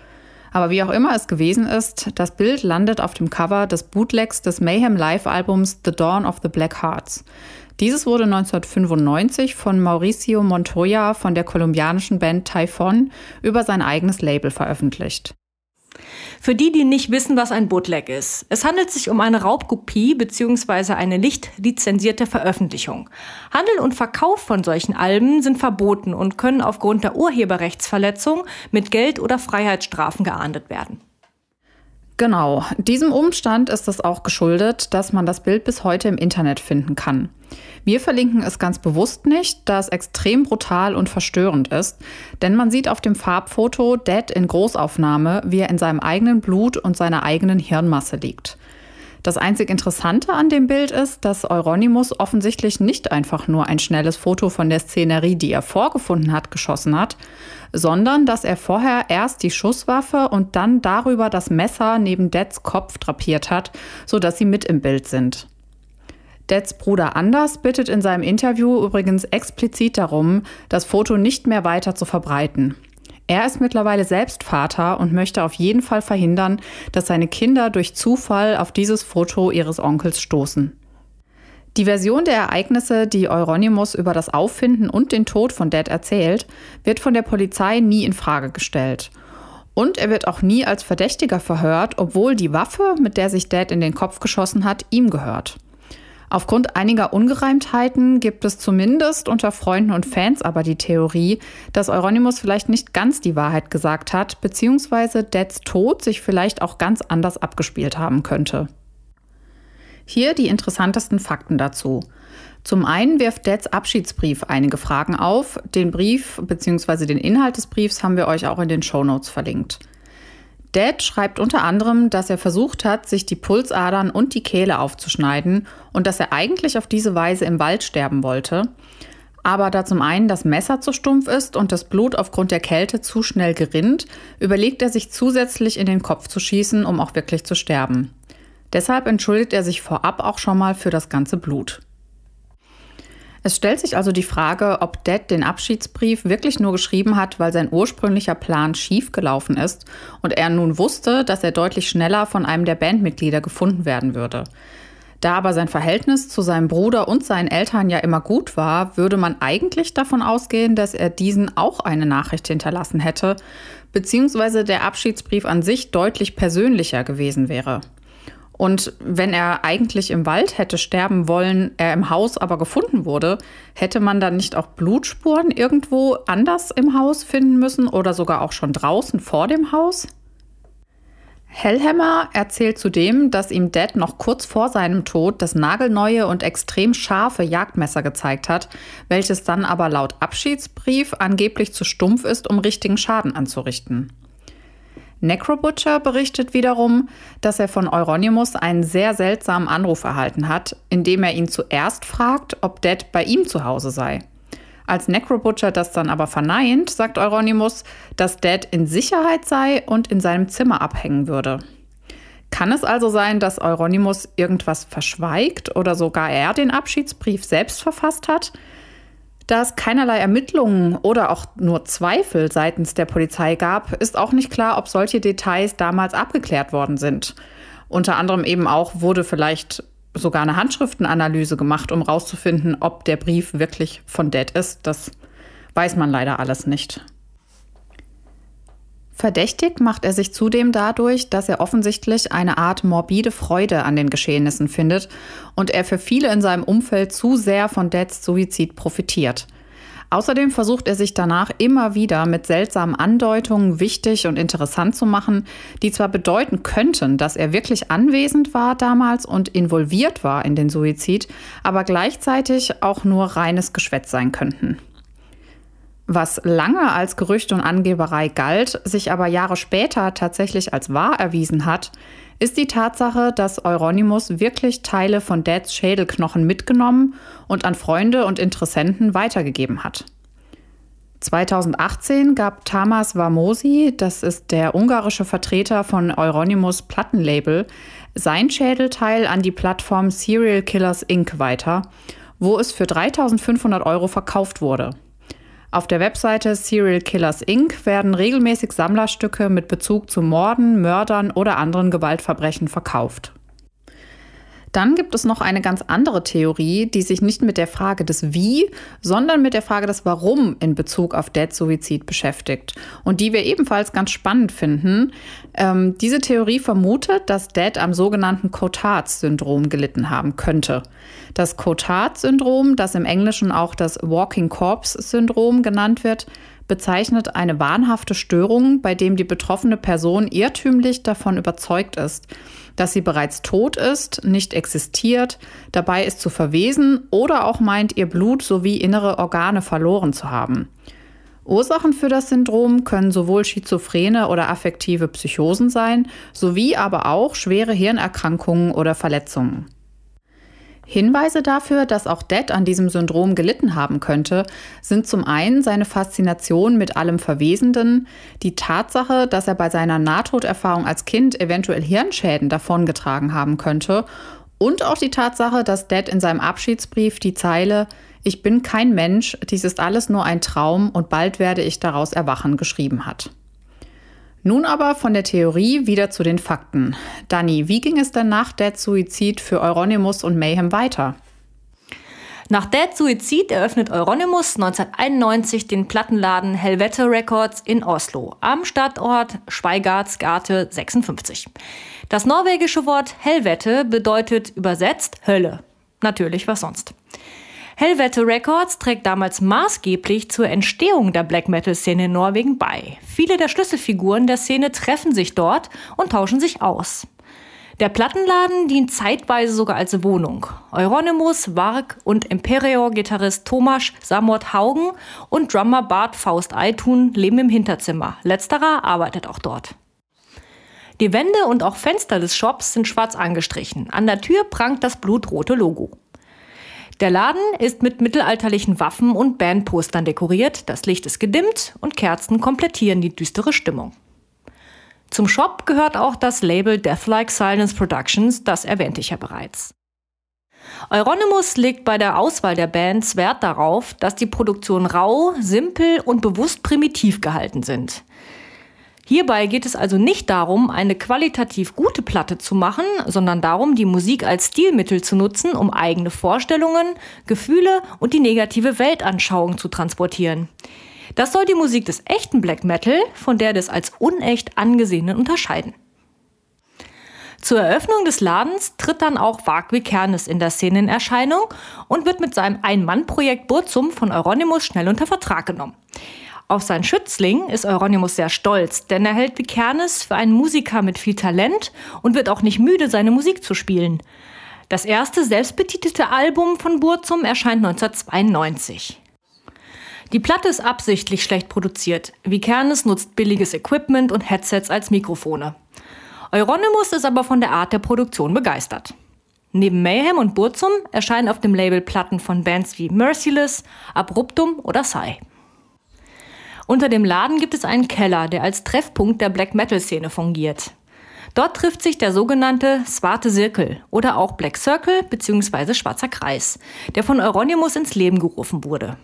Aber wie auch immer es gewesen ist, das Bild landet auf dem Cover des Bootlegs des Mayhem Live-Albums The Dawn of the Black Hearts. Dieses wurde 1995 von Mauricio Montoya von der kolumbianischen Band Typhon über sein eigenes Label veröffentlicht. Für die, die nicht wissen, was ein Bootleg ist. Es handelt sich um eine Raubkopie bzw. eine nicht lizenzierte Veröffentlichung. Handel und Verkauf von solchen Alben sind verboten und können aufgrund der Urheberrechtsverletzung mit Geld- oder Freiheitsstrafen geahndet werden. Genau, diesem Umstand ist es auch geschuldet, dass man das Bild bis heute im Internet finden kann. Wir verlinken es ganz bewusst nicht, da es extrem brutal und verstörend ist, denn man sieht auf dem Farbfoto Dead in Großaufnahme, wie er in seinem eigenen Blut und seiner eigenen Hirnmasse liegt. Das einzig Interessante an dem Bild ist, dass Euronymous offensichtlich nicht einfach nur ein schnelles Foto von der Szenerie, die er vorgefunden hat, geschossen hat, sondern dass er vorher erst die Schusswaffe und dann darüber das Messer neben Deads Kopf drapiert hat, sodass sie mit im Bild sind. Deads Bruder Anders bittet in seinem Interview übrigens explizit darum, das Foto nicht mehr weiter zu verbreiten. Er ist mittlerweile selbst Vater und möchte auf jeden Fall verhindern, dass seine Kinder durch Zufall auf dieses Foto ihres Onkels stoßen. Die Version der Ereignisse, die Euronymous über das Auffinden und den Tod von Dad erzählt, wird von der Polizei nie in Frage gestellt. Und er wird auch nie als Verdächtiger verhört, obwohl die Waffe, mit der sich Dad in den Kopf geschossen hat, ihm gehört. Aufgrund einiger Ungereimtheiten gibt es zumindest unter Freunden und Fans aber die Theorie, dass Euronymous vielleicht nicht ganz die Wahrheit gesagt hat, beziehungsweise Dads Tod sich vielleicht auch ganz anders abgespielt haben könnte. Hier die interessantesten Fakten dazu. Zum einen wirft Dads Abschiedsbrief einige Fragen auf. Den Brief bzw. den Inhalt des Briefs haben wir euch auch in den Shownotes verlinkt. Dad schreibt unter anderem, dass er versucht hat, sich die Pulsadern und die Kehle aufzuschneiden und dass er eigentlich auf diese Weise im Wald sterben wollte. Aber da zum einen das Messer zu stumpf ist und das Blut aufgrund der Kälte zu schnell gerinnt, überlegt er sich zusätzlich in den Kopf zu schießen, um auch wirklich zu sterben. Deshalb entschuldigt er sich vorab auch schon mal für das ganze Blut. Es stellt sich also die Frage, ob Dad den Abschiedsbrief wirklich nur geschrieben hat, weil sein ursprünglicher Plan schiefgelaufen ist und er nun wusste, dass er deutlich schneller von einem der Bandmitglieder gefunden werden würde. Da aber sein Verhältnis zu seinem Bruder und seinen Eltern ja immer gut war, würde man eigentlich davon ausgehen, dass er diesen auch eine Nachricht hinterlassen hätte, beziehungsweise der Abschiedsbrief an sich deutlich persönlicher gewesen wäre. Und wenn er eigentlich im Wald hätte sterben wollen, er im Haus aber gefunden wurde, hätte man dann nicht auch Blutspuren irgendwo anders im Haus finden müssen oder sogar auch schon draußen vor dem Haus? Hellhammer erzählt zudem, dass ihm Dad noch kurz vor seinem Tod das nagelneue und extrem scharfe Jagdmesser gezeigt hat, welches dann aber laut Abschiedsbrief angeblich zu stumpf ist, um richtigen Schaden anzurichten. Necrobutcher berichtet wiederum, dass er von Euronymous einen sehr seltsamen Anruf erhalten hat, in dem er ihn zuerst fragt, ob Dad bei ihm zu Hause sei. Als Necrobutcher das dann aber verneint, sagt Euronymous, dass Dad in Sicherheit sei und in seinem Zimmer abhängen würde. Kann es also sein, dass Euronymous irgendwas verschweigt oder sogar er den Abschiedsbrief selbst verfasst hat? Da es keinerlei Ermittlungen oder auch nur Zweifel seitens der Polizei gab, ist auch nicht klar, ob solche Details damals abgeklärt worden sind. Unter anderem eben auch wurde vielleicht sogar eine Handschriftenanalyse gemacht, um herauszufinden, ob der Brief wirklich von Dad ist. Das weiß man leider alles nicht. Verdächtig macht er sich zudem dadurch, dass er offensichtlich eine Art morbide Freude an den Geschehnissen findet und er für viele in seinem Umfeld zu sehr von Dads Suizid profitiert. Außerdem versucht er sich danach immer wieder mit seltsamen Andeutungen wichtig und interessant zu machen, die zwar bedeuten könnten, dass er wirklich anwesend war damals und involviert war in den Suizid, aber gleichzeitig auch nur reines Geschwätz sein könnten. Was lange als Gerücht und Angeberei galt, sich aber Jahre später tatsächlich als wahr erwiesen hat, ist die Tatsache, dass Euronymous wirklich Teile von Dads Schädelknochen mitgenommen und an Freunde und Interessenten weitergegeben hat. 2018 gab Tamas Vamosi, das ist der ungarische Vertreter von Euronymous Plattenlabel, sein Schädelteil an die Plattform Serial Killers Inc. weiter, wo es für 3500 Euro verkauft wurde. Auf der Webseite Serial Killers Inc. werden regelmäßig Sammlerstücke mit Bezug zu Morden, Mördern oder anderen Gewaltverbrechen verkauft. Dann gibt es noch eine ganz andere Theorie, die sich nicht mit der Frage des Wie, sondern mit der Frage des Warum in Bezug auf Dead-Suizid beschäftigt und die wir ebenfalls ganz spannend finden. Ähm, diese Theorie vermutet, dass Dead am sogenannten Cotard-Syndrom gelitten haben könnte. Das Cotard-Syndrom, das im Englischen auch das Walking Corpse-Syndrom genannt wird, bezeichnet eine wahnhafte Störung, bei dem die betroffene Person irrtümlich davon überzeugt ist, dass sie bereits tot ist, nicht existiert, dabei ist zu verwesen oder auch meint, ihr Blut sowie innere Organe verloren zu haben. Ursachen für das Syndrom können sowohl schizophrene oder affektive Psychosen sein, sowie aber auch schwere Hirnerkrankungen oder Verletzungen. Hinweise dafür, dass auch Dead an diesem Syndrom gelitten haben könnte, sind zum einen seine Faszination mit allem Verwesenden, die Tatsache, dass er bei seiner Nahtoderfahrung als Kind eventuell Hirnschäden davongetragen haben könnte und auch die Tatsache, dass Dead in seinem Abschiedsbrief die Zeile Ich bin kein Mensch, dies ist alles nur ein Traum und bald werde ich daraus erwachen geschrieben hat. Nun aber von der Theorie wieder zu den Fakten. Dani, wie ging es denn nach Dead Suizid für Euronymous und Mayhem weiter? Nach Dead Suizid eröffnet Euronymous 1991 den Plattenladen Helvete Records in Oslo am Stadtort Schweigartsgate 56. Das norwegische Wort Helvete bedeutet übersetzt Hölle. Natürlich, was sonst. Helvete Records trägt damals maßgeblich zur Entstehung der Black Metal-Szene in Norwegen bei. Viele der Schlüsselfiguren der Szene treffen sich dort und tauschen sich aus. Der Plattenladen dient zeitweise sogar als Wohnung. Euronymous, Varg und Imperior-Gitarrist Tomasz Samort Haugen und Drummer Bart Faust Eitun leben im Hinterzimmer. Letzterer arbeitet auch dort. Die Wände und auch Fenster des Shops sind schwarz angestrichen. An der Tür prangt das blutrote Logo. Der Laden ist mit mittelalterlichen Waffen und Bandpostern dekoriert, das Licht ist gedimmt und Kerzen komplettieren die düstere Stimmung. Zum Shop gehört auch das Label Deathlike Silence Productions, das erwähnte ich ja bereits. Euronymous legt bei der Auswahl der Bands Wert darauf, dass die Produktionen rau, simpel und bewusst primitiv gehalten sind. Hierbei geht es also nicht darum, eine qualitativ gute Platte zu machen, sondern darum, die Musik als Stilmittel zu nutzen, um eigene Vorstellungen, Gefühle und die negative Weltanschauung zu transportieren. Das soll die Musik des echten Black Metal von der des als unecht angesehenen unterscheiden. Zur Eröffnung des Ladens tritt dann auch Vagwi Kernes in der Szene in Erscheinung und wird mit seinem Ein-Mann-Projekt Burzum von Euronymous schnell unter Vertrag genommen. Auf sein Schützling ist Euronymous sehr stolz, denn er hält Vikernes für einen Musiker mit viel Talent und wird auch nicht müde, seine Musik zu spielen. Das erste selbstbetitelte Album von Burzum erscheint 1992. Die Platte ist absichtlich schlecht produziert. Vikernes nutzt billiges Equipment und Headsets als Mikrofone. Euronymous ist aber von der Art der Produktion begeistert. Neben Mayhem und Burzum erscheinen auf dem Label Platten von Bands wie Merciless, Abruptum oder Psy. Unter dem Laden gibt es einen Keller, der als Treffpunkt der Black Metal-Szene fungiert. Dort trifft sich der sogenannte Swarte Zirkel oder auch Black Circle bzw. Schwarzer Kreis, der von Euronymous ins Leben gerufen wurde.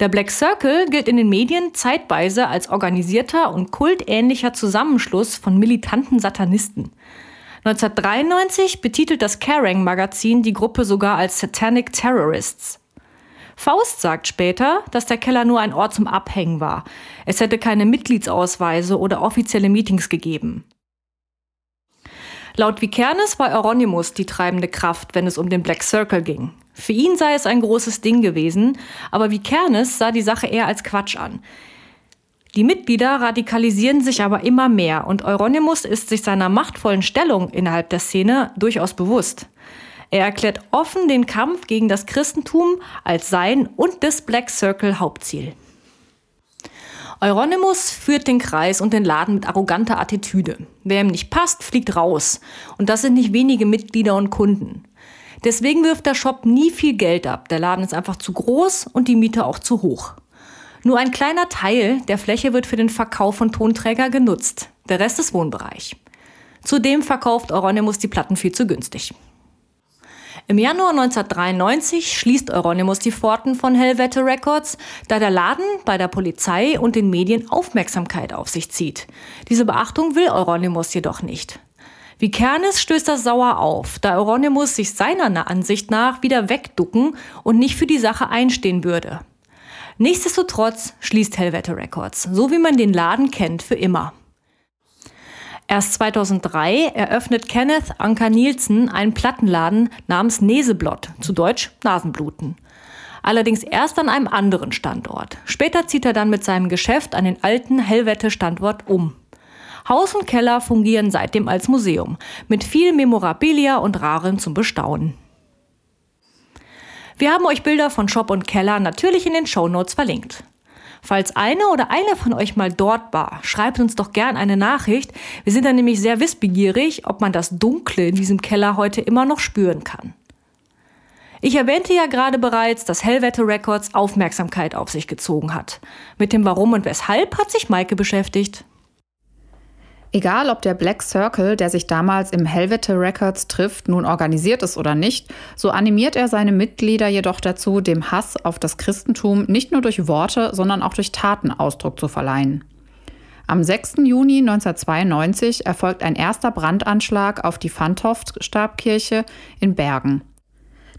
Der Black Circle gilt in den Medien zeitweise als organisierter und kultähnlicher Zusammenschluss von militanten Satanisten. 1993 betitelt das Kerrang! Magazin die Gruppe sogar als Satanic Terrorists. Faust sagt später, dass der Keller nur ein Ort zum Abhängen war. Es hätte keine Mitgliedsausweise oder offizielle Meetings gegeben. Laut Vikernes war Euronymous die treibende Kraft, wenn es um den Black Circle ging. Für ihn sei es ein großes Ding gewesen, aber Vikernes sah die Sache eher als Quatsch an. Die Mitglieder radikalisieren sich aber immer mehr und Euronymous ist sich seiner machtvollen Stellung innerhalb der Szene durchaus bewusst. Er erklärt offen den Kampf gegen das Christentum als sein und des Black Circle Hauptziel. Euronymous führt den Kreis und den Laden mit arroganter Attitüde. Wer ihm nicht passt, fliegt raus. Und das sind nicht wenige Mitglieder und Kunden. Deswegen wirft der Shop nie viel Geld ab. Der Laden ist einfach zu groß und die Miete auch zu hoch. Nur ein kleiner Teil der Fläche wird für den Verkauf von Tonträger genutzt. Der Rest ist Wohnbereich. Zudem verkauft Euronymous die Platten viel zu günstig. Im Januar 1993 schließt Euronymous die Pforten von Hellwette Records, da der Laden bei der Polizei und den Medien Aufmerksamkeit auf sich zieht. Diese Beachtung will Euronymous jedoch nicht. Wie Kernes stößt das sauer auf, da Euronymous sich seiner Ansicht nach wieder wegducken und nicht für die Sache einstehen würde. Nichtsdestotrotz schließt Hellwette Records, so wie man den Laden kennt, für immer. Erst 2003 eröffnet Kenneth Anker Nielsen einen Plattenladen namens Neseblott, zu Deutsch Nasenbluten. Allerdings erst an einem anderen Standort. Später zieht er dann mit seinem Geschäft an den alten Hellwette-Standort um. Haus und Keller fungieren seitdem als Museum, mit viel Memorabilia und Rarem zum Bestaunen. Wir haben euch Bilder von Shop und Keller natürlich in den Show Notes verlinkt. Falls eine oder einer von euch mal dort war, schreibt uns doch gern eine Nachricht. Wir sind dann nämlich sehr wissbegierig, ob man das Dunkle in diesem Keller heute immer noch spüren kann. Ich erwähnte ja gerade bereits, dass Hellwette Records Aufmerksamkeit auf sich gezogen hat. Mit dem Warum und Weshalb hat sich Maike beschäftigt. Egal, ob der Black Circle, der sich damals im Helvete Records trifft, nun organisiert ist oder nicht, so animiert er seine Mitglieder jedoch dazu, dem Hass auf das Christentum nicht nur durch Worte, sondern auch durch Taten Ausdruck zu verleihen. Am 6. Juni 1992 erfolgt ein erster Brandanschlag auf die Fantoft-Stabkirche in Bergen.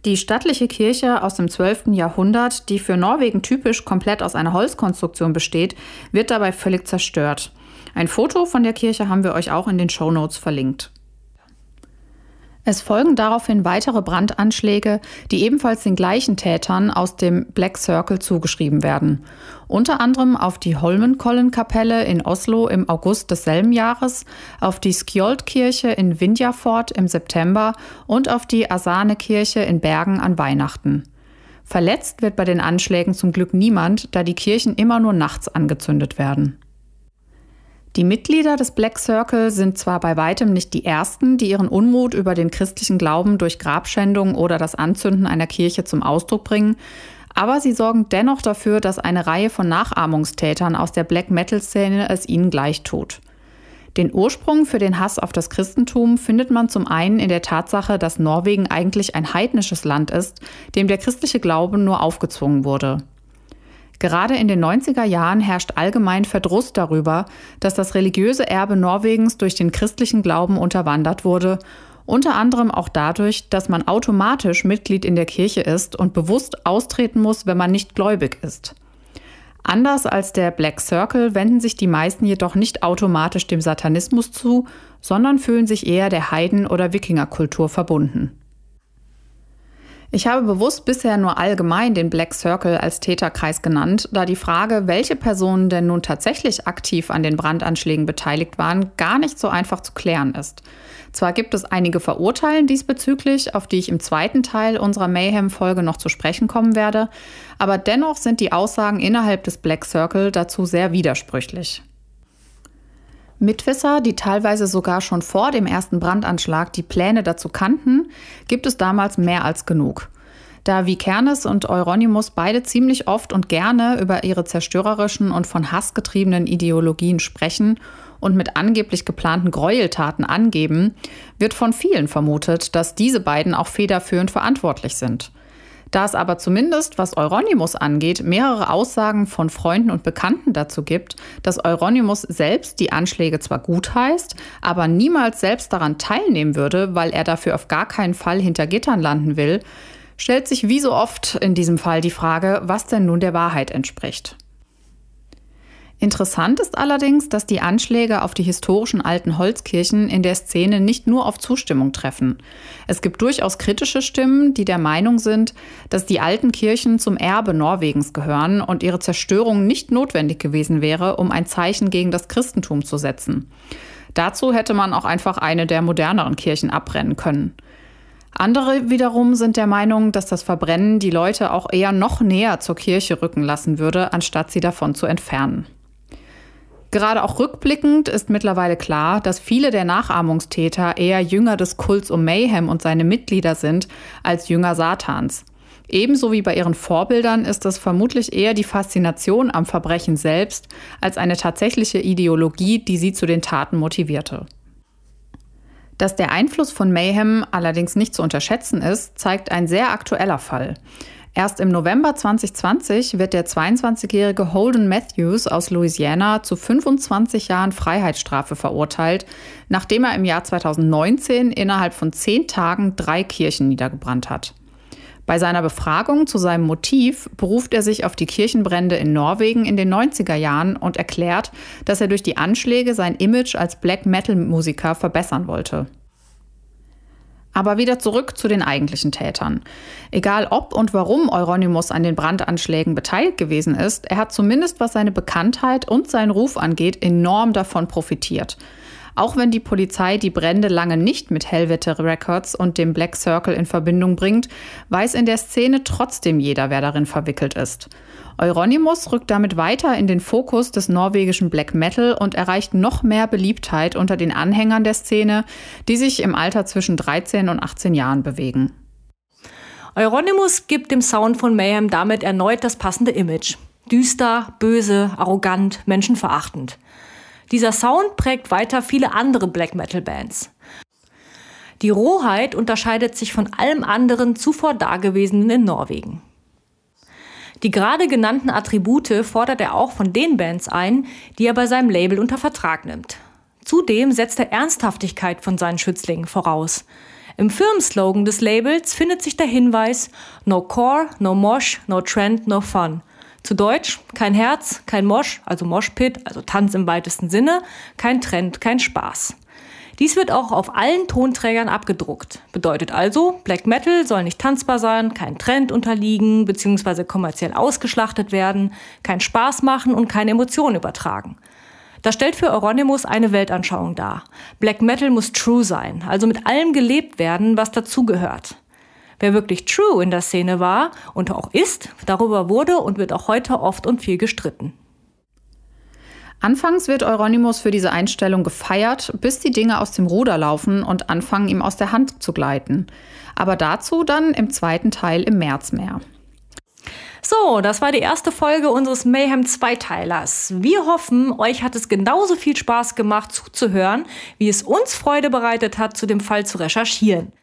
Die stattliche Kirche aus dem 12. Jahrhundert, die für Norwegen typisch komplett aus einer Holzkonstruktion besteht, wird dabei völlig zerstört. Ein Foto von der Kirche haben wir euch auch in den Show Notes verlinkt. Es folgen daraufhin weitere Brandanschläge, die ebenfalls den gleichen Tätern aus dem Black Circle zugeschrieben werden. Unter anderem auf die Holmenkollen-Kapelle in Oslo im August desselben Jahres, auf die Skjold-Kirche in Vindjafort im September und auf die Asane-Kirche in Bergen an Weihnachten. Verletzt wird bei den Anschlägen zum Glück niemand, da die Kirchen immer nur nachts angezündet werden. Die Mitglieder des Black Circle sind zwar bei weitem nicht die ersten, die ihren Unmut über den christlichen Glauben durch Grabschändung oder das Anzünden einer Kirche zum Ausdruck bringen, aber sie sorgen dennoch dafür, dass eine Reihe von Nachahmungstätern aus der Black Metal-Szene es ihnen gleich tut. Den Ursprung für den Hass auf das Christentum findet man zum einen in der Tatsache, dass Norwegen eigentlich ein heidnisches Land ist, dem der christliche Glaube nur aufgezwungen wurde. Gerade in den 90er Jahren herrscht allgemein Verdruss darüber, dass das religiöse Erbe Norwegens durch den christlichen Glauben unterwandert wurde, unter anderem auch dadurch, dass man automatisch Mitglied in der Kirche ist und bewusst austreten muss, wenn man nicht gläubig ist. Anders als der Black Circle wenden sich die meisten jedoch nicht automatisch dem Satanismus zu, sondern fühlen sich eher der Heiden- oder Wikingerkultur verbunden. Ich habe bewusst bisher nur allgemein den Black Circle als Täterkreis genannt, da die Frage, welche Personen denn nun tatsächlich aktiv an den Brandanschlägen beteiligt waren, gar nicht so einfach zu klären ist. Zwar gibt es einige Verurteilen diesbezüglich, auf die ich im zweiten Teil unserer Mayhem-Folge noch zu sprechen kommen werde, aber dennoch sind die Aussagen innerhalb des Black Circle dazu sehr widersprüchlich. Mitwisser, die teilweise sogar schon vor dem ersten Brandanschlag die Pläne dazu kannten, gibt es damals mehr als genug. Da Vikernes und Euronymous beide ziemlich oft und gerne über ihre zerstörerischen und von Hass getriebenen Ideologien sprechen und mit angeblich geplanten Gräueltaten angeben, wird von vielen vermutet, dass diese beiden auch federführend verantwortlich sind. Da es aber zumindest, was Euronymous angeht, mehrere Aussagen von Freunden und Bekannten dazu gibt, dass Euronymous selbst die Anschläge zwar gutheißt, aber niemals selbst daran teilnehmen würde, weil er dafür auf gar keinen Fall hinter Gittern landen will, stellt sich wie so oft in diesem Fall die Frage, was denn nun der Wahrheit entspricht. Interessant ist allerdings, dass die Anschläge auf die historischen alten Holzkirchen in der Szene nicht nur auf Zustimmung treffen. Es gibt durchaus kritische Stimmen, die der Meinung sind, dass die alten Kirchen zum Erbe Norwegens gehören und ihre Zerstörung nicht notwendig gewesen wäre, um ein Zeichen gegen das Christentum zu setzen. Dazu hätte man auch einfach eine der moderneren Kirchen abbrennen können. Andere wiederum sind der Meinung, dass das Verbrennen die Leute auch eher noch näher zur Kirche rücken lassen würde, anstatt sie davon zu entfernen. Gerade auch rückblickend ist mittlerweile klar, dass viele der Nachahmungstäter eher Jünger des Kults um Mayhem und seine Mitglieder sind als Jünger Satans. Ebenso wie bei ihren Vorbildern ist es vermutlich eher die Faszination am Verbrechen selbst als eine tatsächliche Ideologie, die sie zu den Taten motivierte. Dass der Einfluss von Mayhem allerdings nicht zu unterschätzen ist, zeigt ein sehr aktueller Fall. Erst im November 2020 wird der 22-jährige Holden Matthews aus Louisiana zu 25 Jahren Freiheitsstrafe verurteilt, nachdem er im Jahr 2019 innerhalb von zehn Tagen drei Kirchen niedergebrannt hat. Bei seiner Befragung zu seinem Motiv beruft er sich auf die Kirchenbrände in Norwegen in den 90er Jahren und erklärt, dass er durch die Anschläge sein Image als Black Metal-Musiker verbessern wollte. Aber wieder zurück zu den eigentlichen Tätern. Egal ob und warum Euronymous an den Brandanschlägen beteiligt gewesen ist, er hat zumindest was seine Bekanntheit und seinen Ruf angeht, enorm davon profitiert. Auch wenn die Polizei die Brände lange nicht mit Helvete Records und dem Black Circle in Verbindung bringt, weiß in der Szene trotzdem jeder, wer darin verwickelt ist. Euronymous rückt damit weiter in den Fokus des norwegischen Black Metal und erreicht noch mehr Beliebtheit unter den Anhängern der Szene, die sich im Alter zwischen 13 und 18 Jahren bewegen. Euronymous gibt dem Sound von Mayhem damit erneut das passende Image. Düster, böse, arrogant, menschenverachtend. Dieser Sound prägt weiter viele andere Black Metal Bands. Die Rohheit unterscheidet sich von allem anderen zuvor Dagewesenen in Norwegen. Die gerade genannten Attribute fordert er auch von den Bands ein, die er bei seinem Label unter Vertrag nimmt. Zudem setzt er Ernsthaftigkeit von seinen Schützlingen voraus. Im Firmenslogan des Labels findet sich der Hinweis No Core, No Mosh, No Trend, No Fun. Zu Deutsch kein Herz, kein Mosh, also Moshpit, also Tanz im weitesten Sinne, kein Trend, kein Spaß. Dies wird auch auf allen Tonträgern abgedruckt. Bedeutet also, Black Metal soll nicht tanzbar sein, kein Trend unterliegen bzw. kommerziell ausgeschlachtet werden, keinen Spaß machen und keine Emotionen übertragen. Das stellt für Euronymous eine Weltanschauung dar. Black Metal muss true sein, also mit allem gelebt werden, was dazugehört. Wer wirklich true in der Szene war und auch ist, darüber wurde und wird auch heute oft und viel gestritten. Anfangs wird Euronymous für diese Einstellung gefeiert, bis die Dinge aus dem Ruder laufen und anfangen, ihm aus der Hand zu gleiten. Aber dazu dann im zweiten Teil im März mehr. So, das war die erste Folge unseres Mayhem Zweiteilers. Wir hoffen, euch hat es genauso viel Spaß gemacht zuzuhören, wie es uns Freude bereitet hat, zu dem Fall zu recherchieren.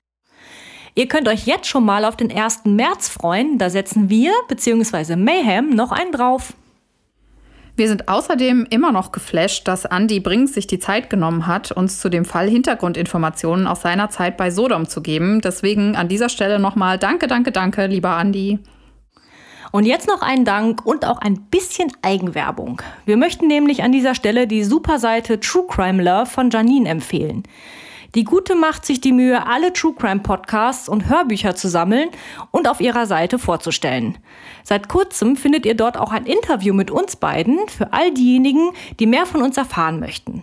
Ihr könnt euch jetzt schon mal auf den 1. März freuen, da setzen wir bzw. Mayhem noch einen drauf. Wir sind außerdem immer noch geflasht, dass Andy Brink sich die Zeit genommen hat, uns zu dem Fall Hintergrundinformationen aus seiner Zeit bei Sodom zu geben. Deswegen an dieser Stelle nochmal danke, danke, danke, lieber Andy. Und jetzt noch ein Dank und auch ein bisschen Eigenwerbung. Wir möchten nämlich an dieser Stelle die Superseite True Crime Love von Janine empfehlen. Die Gute macht sich die Mühe, alle True Crime Podcasts und Hörbücher zu sammeln und auf ihrer Seite vorzustellen. Seit kurzem findet ihr dort auch ein Interview mit uns beiden für all diejenigen, die mehr von uns erfahren möchten.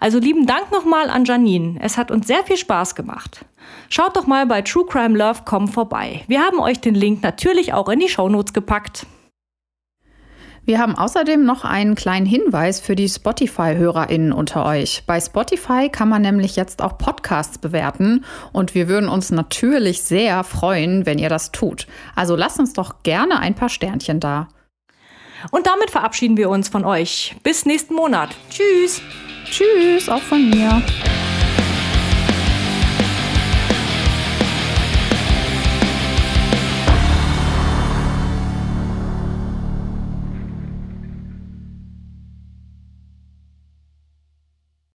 Also lieben Dank nochmal an Janine. Es hat uns sehr viel Spaß gemacht. Schaut doch mal bei True Crime Love.com vorbei. Wir haben euch den Link natürlich auch in die Shownotes gepackt. Wir haben außerdem noch einen kleinen Hinweis für die Spotify-HörerInnen unter euch. Bei Spotify kann man nämlich jetzt auch Podcasts bewerten und wir würden uns natürlich sehr freuen, wenn ihr das tut. Also lasst uns doch gerne ein paar Sternchen da. Und damit verabschieden wir uns von euch. Bis nächsten Monat. Tschüss. Tschüss, auch von mir.